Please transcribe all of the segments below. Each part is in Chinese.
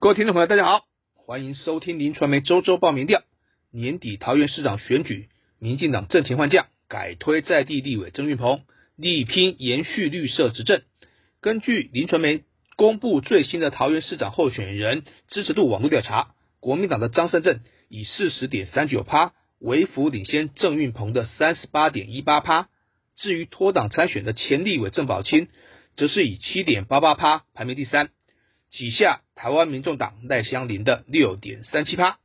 各位听众朋友，大家好，欢迎收听林传媒周周报民调。年底桃园市长选举，民进党阵前换将，改推在地立委郑运鹏，力拼延续绿色执政。根据林传媒公布最新的桃园市长候选人支持度网络调查，国民党的张善政以四十点三九趴微幅领先郑运鹏的三十八点一八趴。至于脱党参选的前立委郑宝清，则是以七点八八趴排名第三。几下台湾民众党赖香林的六点三七趴，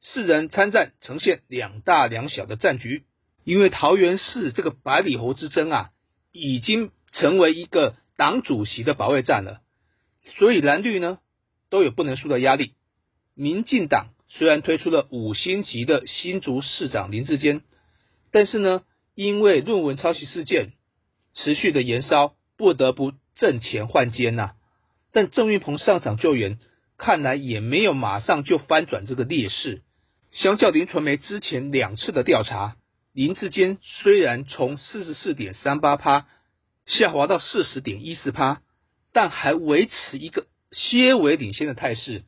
四人参战呈现两大两小的战局。因为桃园市这个百里侯之争啊，已经成为一个党主席的保卫战了，所以蓝绿呢都有不能输的压力。民进党虽然推出了五星级的新竹市长林志坚，但是呢，因为论文抄袭事件持续的延烧，不得不挣钱换奸呐。但郑运鹏上场救援，看来也没有马上就翻转这个劣势。相较林传媒之前两次的调查，林志坚虽然从四十四点三八趴下滑到四十点一四趴，但还维持一个些微领先的态势。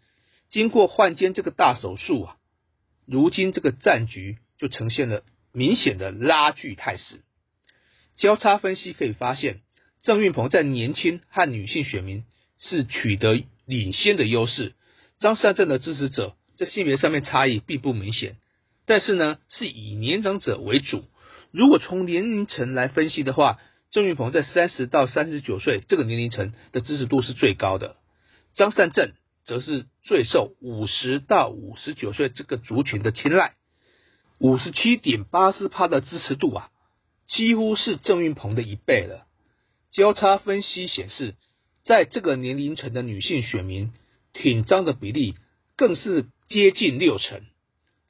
经过换肩这个大手术啊，如今这个战局就呈现了明显的拉锯态势。交叉分析可以发现，郑运鹏在年轻和女性选民。是取得领先的优势。张善政的支持者在性别上面差异并不明显，但是呢是以年长者为主。如果从年龄层来分析的话，郑运鹏在三十到三十九岁这个年龄层的支持度是最高的，张善政则是最受五十到五十九岁这个族群的青睐，五十七点八四趴的支持度啊，几乎是郑运鹏的一倍了。交叉分析显示。在这个年龄层的女性选民挺张的比例更是接近六成，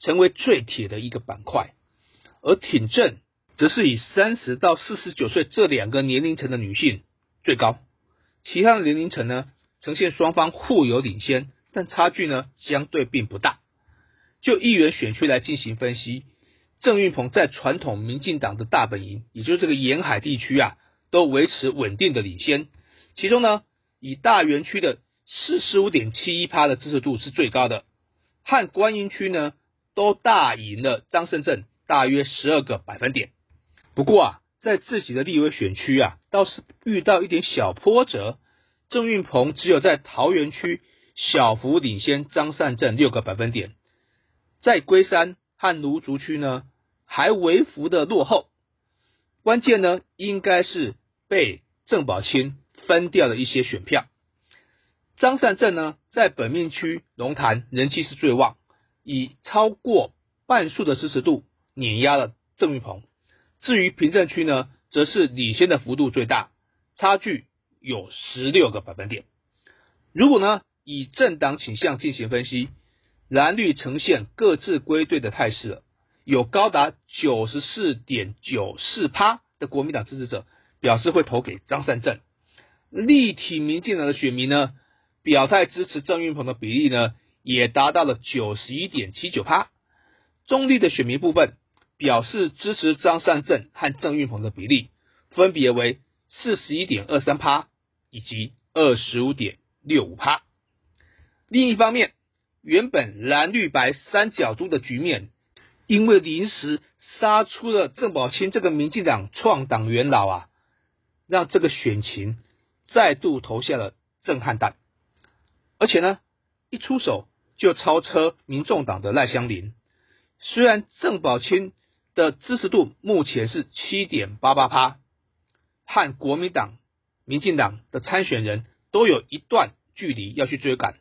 成为最铁的一个板块。而挺正则是以三十到四十九岁这两个年龄层的女性最高，其他的年龄层呢呈现双方互有领先，但差距呢相对并不大。就议员选区来进行分析，郑运鹏在传统民进党的大本营，也就是这个沿海地区啊，都维持稳定的领先。其中呢，以大园区的四十五点七一趴的支持度是最高的，和观音区呢都大赢了张胜镇大约十二个百分点。不过啊，在自己的立委选区啊，倒是遇到一点小波折，郑运鹏只有在桃园区小幅领先张善镇六个百分点，在龟山和芦竹区呢还微幅的落后。关键呢，应该是被郑宝清。分掉了一些选票。张善政呢，在本命区龙潭人气是最旺，以超过半数的支持度碾压了郑玉鹏。至于平镇区呢，则是领先的幅度最大，差距有十六个百分点。如果呢，以政党倾向进行分析，蓝绿呈现各自归队的态势，有高达九十四点九四趴的国民党支持者表示会投给张善政。立体民进党的选民呢，表态支持郑运鹏的比例呢，也达到了九十一点七九趴。中立的选民部分表示支持张善政和郑运鹏的比例，分别为四十一点二三趴以及二十五点六五趴。另一方面，原本蓝绿白三角中的局面，因为临时杀出了郑宝清这个民进党创党元老啊，让这个选情。再度投下了震撼弹，而且呢，一出手就超车民众党的赖香林。虽然郑宝清的支持度目前是七点八八趴，和国民党、民进党的参选人都有一段距离要去追赶。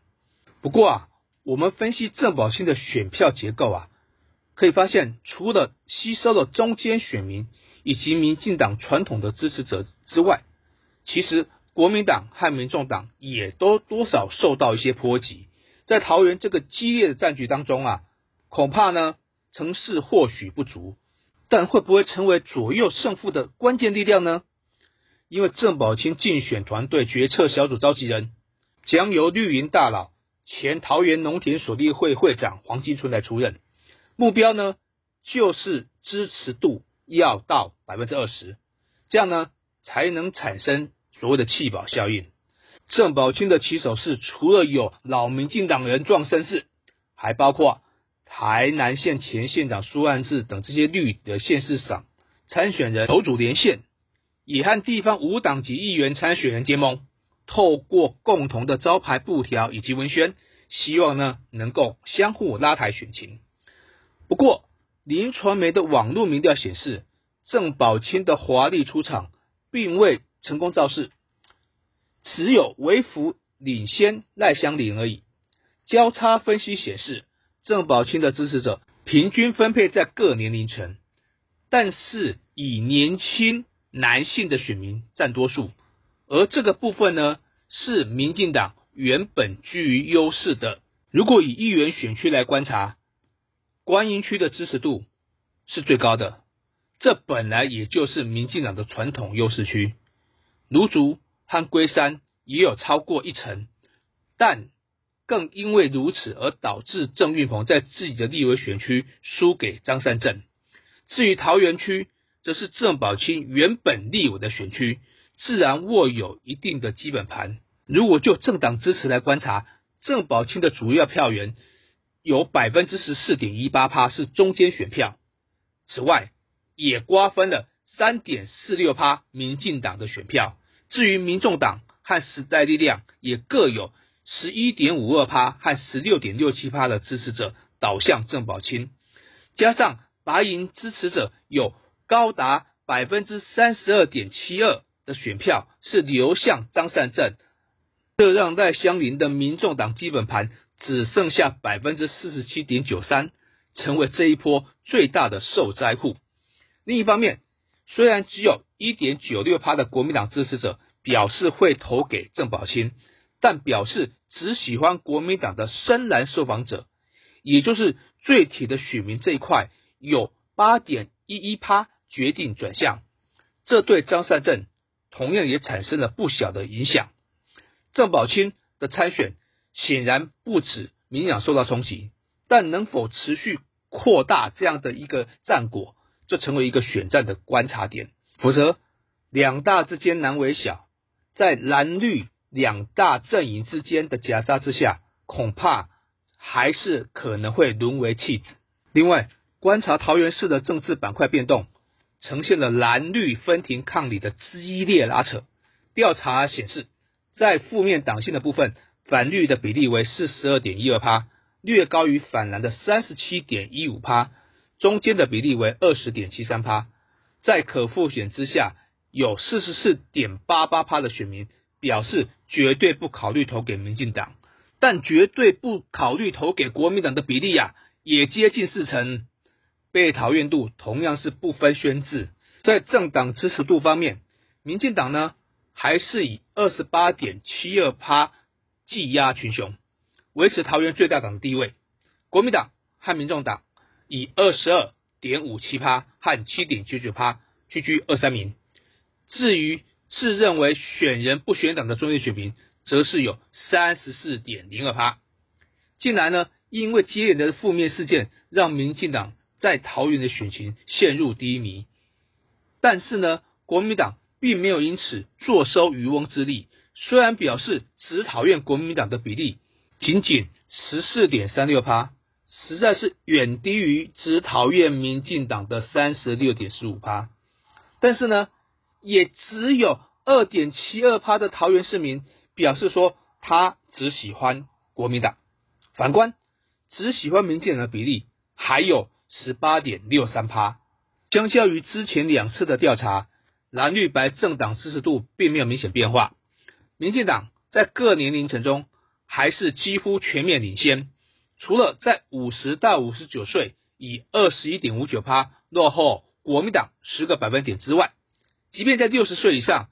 不过啊，我们分析郑宝清的选票结构啊，可以发现，除了吸收了中间选民以及民进党传统的支持者之外，其实。国民党和民众党也都多少受到一些波及，在桃园这个激烈的战局当中啊，恐怕呢成势或许不足，但会不会成为左右胜负的关键力量呢？因为郑宝清竞选团队决策小组召集人将由绿营大佬前桃园农田所利会会长黄金春来出任，目标呢就是支持度要到百分之二十，这样呢才能产生。所谓的弃保效应，郑宝清的起手式除了有老民进党人撞声势，还包括台南县前县长苏安志等这些绿的县市长参选人筹组连线，也和地方无党籍议员参选人结盟，透过共同的招牌布条以及文宣，希望呢能够相互拉抬选情。不过，林传媒的网络民调显示，郑宝清的华丽出场并未成功造势，只有微幅领先赖香林而已。交叉分析显示，郑宝清的支持者平均分配在各年龄层，但是以年轻男性的选民占多数，而这个部分呢，是民进党原本居于优势的。如果以议员选区来观察，观音区的支持度是最高的，这本来也就是民进党的传统优势区。芦竹和龟山也有超过一成，但更因为如此而导致郑运鹏在自己的立委选区输给张善政。至于桃园区，则是郑宝清原本立委的选区，自然握有一定的基本盘。如果就政党支持来观察，郑宝清的主要票源。有百分之十四点一八趴是中间选票，此外也瓜分了三点四六趴民进党的选票。至于民众党和时代力量，也各有十一点五二趴和十六点六七趴的支持者倒向郑宝清，加上白银支持者有高达百分之三十二点七二的选票是流向张善政，这让赖香林的民众党基本盘。只剩下百分之四十七点九三，成为这一波最大的受灾户。另一方面，虽然只有一点九六趴的国民党支持者表示会投给郑宝清，但表示只喜欢国民党的深蓝受访者，也就是最铁的选民这一块，有八点一一趴决定转向。这对张善政同样也产生了不小的影响。郑宝清的参选。显然不止民养受到冲击，但能否持续扩大这样的一个战果，就成为一个选战的观察点。否则，两大之间难为小，在蓝绿两大阵营之间的夹杀之下，恐怕还是可能会沦为弃子。另外，观察桃园市的政治板块变动，呈现了蓝绿分庭抗礼的激烈拉扯。调查显示，在负面党性的部分。反绿的比例为四十二点一二趴，略高于反蓝的三十七点一五趴，中间的比例为二十点七三趴。在可复选之下，有四十四点八八趴的选民表示绝对不考虑投给民进党，但绝对不考虑投给国民党的比例呀，也接近四成。被讨厌度同样是不分宣制。在政党支持度方面，民进党呢还是以二十八点七二趴。技压群雄，维持桃园最大党的地位。国民党和民众党以二十二点五七趴和七点九九趴居居二三名。至于自认为选人不选党的中立选民，则是有三十四点零二趴。近来呢，因为接连的负面事件，让民进党在桃园的选情陷入低迷。但是呢，国民党并没有因此坐收渔翁之利。虽然表示只讨厌国民党的比例仅仅十四点三六趴，实在是远低于只讨厌民进党的三十六点四五趴，但是呢，也只有二点七二趴的桃园市民表示说他只喜欢国民党。反观只喜欢民进党的比例还有十八点六三趴，相较于之前两次的调查，蓝绿白政党支持度并没有明显变化。民进党在各年龄层中还是几乎全面领先，除了在五十到五十九岁以二十一点五九趴落后国民党十个百分点之外，即便在六十岁以上，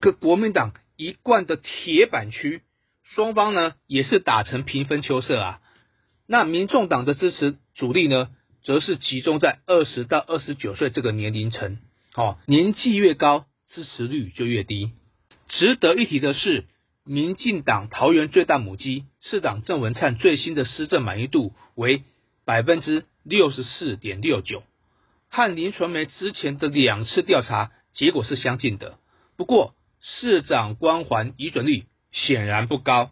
各国民党一贯的铁板区，双方呢也是打成平分秋色啊。那民众党的支持主力呢，则是集中在二十到二十九岁这个年龄层，哦，年纪越高，支持率就越低。值得一提的是，民进党桃园最大母鸡市长郑文灿最新的施政满意度为百分之六十四点六九，和林传媒之前的两次调查结果是相近的。不过，市长光环移转率显然不高。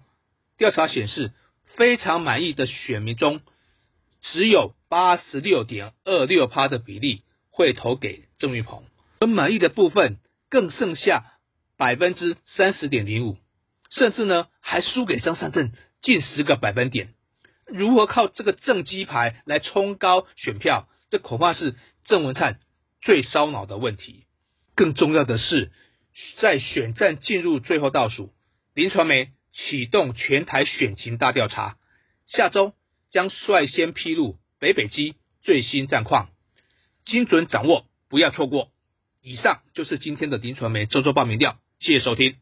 调查显示，非常满意的选民中，只有八十六点二六趴的比例会投给郑玉鹏，而满意的部分更剩下百分之三十点零五，甚至呢还输给张善政近十个百分点。如何靠这个正鸡牌来冲高选票？这恐怕是郑文灿最烧脑的问题。更重要的是，在选战进入最后倒数，林传媒启动全台选情大调查，下周将率先披露北北基最新战况，精准掌握，不要错过。以上就是今天的林传媒周周报名调，谢谢收听。